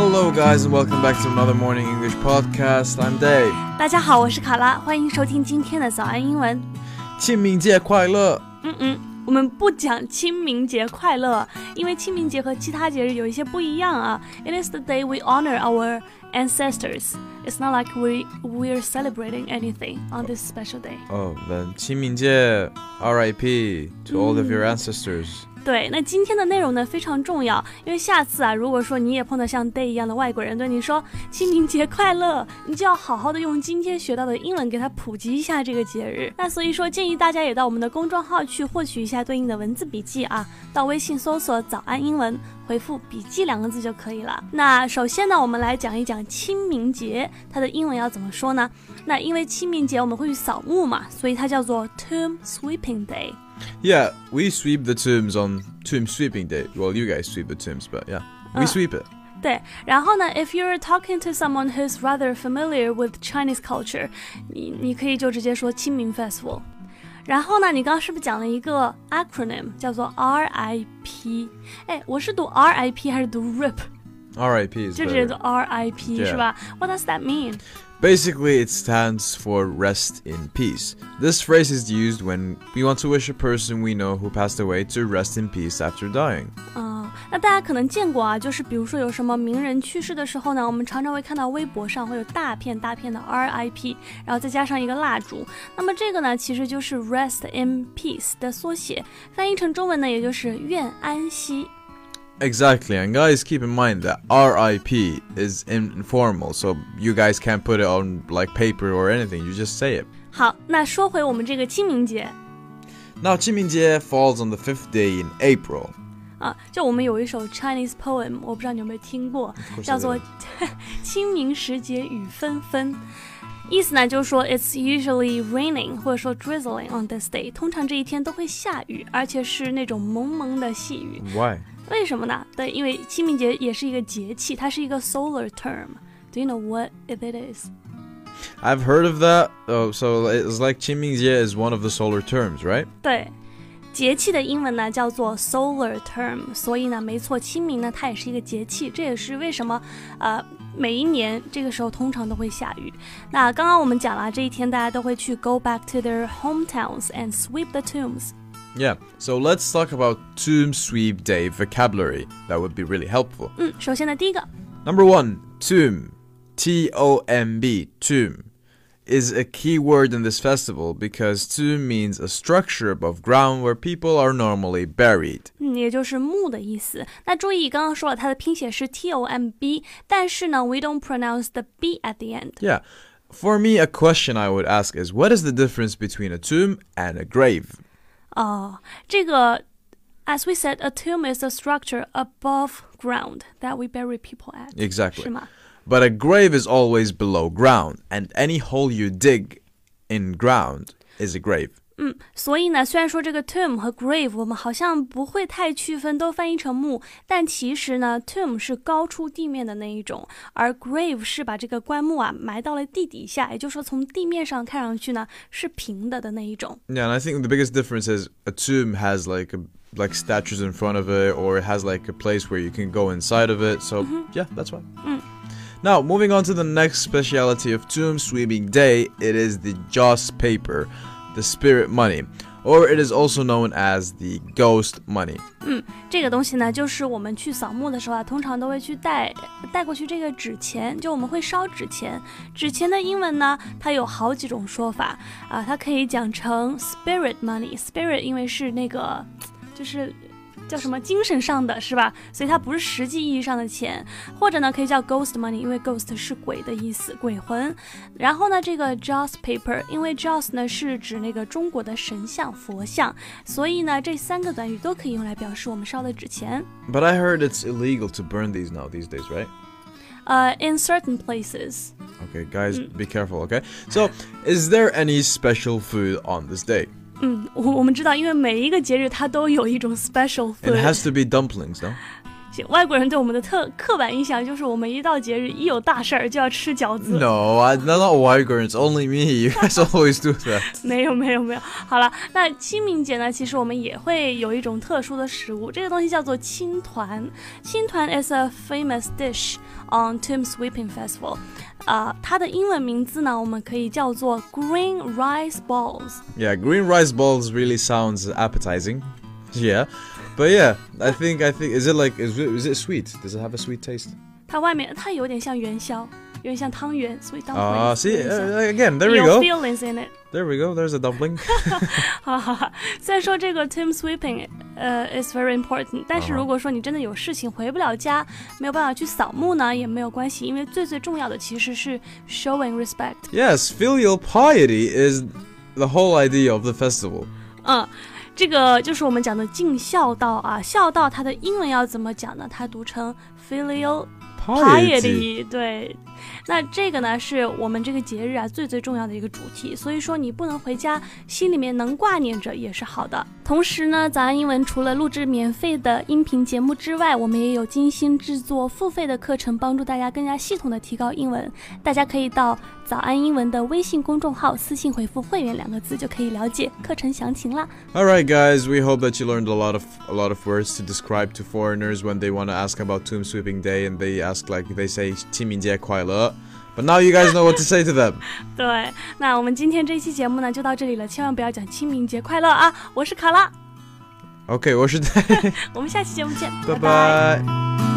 Hello, guys, and welcome back to another morning English podcast. I'm Dave. 大家好，我是卡拉，欢迎收听今天的早安英文。清明节快乐！嗯嗯，我们不讲清明节快乐，因为清明节和其他节日有一些不一样啊。It is the day we honor our ancestors. It's not like we we're celebrating anything on this special day. Oh, then 清明节 RIP to all of your ancestors. 对，那今天的内容呢非常重要，因为下次啊，如果说你也碰到像 Day 一样的外国人对你说清明节快乐，你就要好好的用今天学到的英文给他普及一下这个节日。那所以说，建议大家也到我们的公众号去获取一下对应的文字笔记啊，到微信搜索“早安英文”，回复“笔记”两个字就可以了。那首先呢，我们来讲一讲清明节，它的英文要怎么说呢？那因为清明节我们会去扫墓嘛，所以它叫做 Tomb Sweeping Day。Yeah, we sweep the tombs on Tomb Sweeping Day. Well, you guys sweep the tombs, but yeah, we Uh. sweep it. 对，然后呢，if you're talking to someone who's rather familiar with Chinese culture，你你可以就直接说清明 festival。然后呢，你刚刚是不是讲了一个 acronym 叫做 RIP？哎，我是读 RIP 还是读 RIP？ RIP is 就直接 better. 读 RIP、 Yeah. 是吧？What does that mean？ Basically, it stands for rest in peace. This phrase is used when we want to wish a person we know who passed away to rest in peace after dying. 嗯，那大家可能见过啊，就是比如说有什么名人去世的时候呢，我们常常会看到微博上会有大片大片的 RIP，然后再加上一个蜡烛。那么这个呢，其实就是 Rest in Peace 的缩写，翻译成中文呢，也就是愿安息。 Exactly, and guys, keep in mind that RIP is informal, so you guys can't put it on like paper or anything. You just say it. 好，那说回我们这个清明节 Now, 清明节 falls on the fifth day in April. 啊，就我们有一首 Chinese poem，我不知道你有没有听过， course 叫做 I 《清明时节雨纷纷》。意思呢，就是说 it's usually raining 或者说 drizzling on this day，通常这一天都会下雨，而且是那种蒙蒙的细雨。 Why? 为什么呢？对，因为清明节也是一个节气，它是一个 solar term。Do you know what it is？ I've heard of that. Oh, so it's like 清明节 is one of the solar terms, right? 对，节气的英文呢叫做 solar term，所以呢，没错，清明呢它也是一个节气，这也是为什么呃每一年这个时候通常都会下雨。那刚刚我们讲了，这一天大家都会去 go back to their hometowns and sweep the tombs。 Yeah. So let's talk about Tomb Sweep Day vocabulary. That would be really helpful. 嗯，首先呢，第一个 Number one, tomb, T O M B, tomb, is a key word in this festival because tomb means a structure above ground where people are normally buried. 嗯，也就是墓的意思。那注意，刚刚说了它的拼写是 T O M B，但是呢，we don't pronounce the B at the end。 Yeah. For me, a question I would ask is what is the difference between a tomb and a grave? 哦，这个，as we said, a tomb is a structure above ground that we bury people at， Exactly. 是吗？ But a grave is always below ground, and any hole you dig in ground is a grave. 嗯，所以呢，虽然说这个 tomb 和 grave 我们好像不会太区分，都翻译成墓，但其实呢，tomb 是高出地面的那一种，而 grave 是把这个棺木啊埋到了地底下，也就是说从地面上看上去呢是平的的那一种。 Yeah, and I think the biggest difference is a tomb has like a, like statues in front of it, or it has like a place where you can go inside of it. So yeah, that's why. Now moving on to the next speciality of Tomb Sweeping Day, it is the Joss paper, the spirit money, or it is also known as the ghost money. 这个东西呢，就是我们去扫墓的时候啊，通常都会去带带过去这个纸钱，就我们会烧纸钱。纸钱的英文呢，它有好几种说法啊，它可以讲成 spirit money，spirit 因为是那个就是。 叫什么精神上的是吧？所以它不是实际意义上的钱，或者呢可以叫 ghost money，因为 ghost 是鬼的意思，鬼魂。然后呢，这个 joss paper，因为 joss 呢是指那个中国的神像、佛像，所以呢这三个短语都可以用来表示我们烧的纸钱。 But I heard it's illegal to burn these now these days, right? 呃、i n certain places， Okay, guys, be careful, okay? So, is there any special food on this day? 嗯，我我们知道，因为每一个节日它都有一种 special It food。has to be dumplings, no? 情。外国人对我们的特刻板印象就是我们一到节日一有大事儿就要吃饺子。No, I, not white girls, only me. You guys always do that. 没有没有没有。好了，那清明节呢？其实我们也会有一种特殊的食物，这个东西叫做青团。青团 is a famous dish on Tomb Sweeping Festival. 啊，它的英文名字呢，我们可以叫做 green rice balls. Yeah, green rice balls really sounds appetizing. Yeah. but yeah, I think I think is it like is it, is it sweet? Does it have a sweet taste? 它外面它有点像元宵，有点像汤圆，sweet dumpling。 Ah, see 有点像 uh, again. There we 有 go. feelings in it。 There we go. There's a dumpling. 哈哈哈，虽然说这个 tomb sweeping，呃、is very important，但是啊哈如果说你真的有事情回不了家，没有办法去扫墓呢，也没有关系，因为最最重要的其实是 showing respect。 yes, filial piety is the whole idea of the festival. 嗯， 这个就是我们讲的尽孝道啊，孝道它的英文要怎么讲呢？它读成 filial Piety. 对。那这个呢，是我们这个节日啊最最重要的一个主题，所以说你不能回家，心里面能挂念着也是好的。同时呢，早安英文除了录制免费的音频节目之外，我们也有精心制作付费的课程，帮助大家更加系统的提高英文。大家可以到早安英文的微信公众号私信回复“会员”两个字，就可以了解课程详情啦。All right, guys. We hope that you learned a lot of a lot of words to describe to foreigners when they want to ask about Tomb Sweeping Day and they ask like they say 清明节快乐. but now you guys know what to say to them. 对那我们今天这期节目呢就到这里了千万不要讲清明节快乐啊我是卡拉。Ok 我是 我们下期节目见拜拜。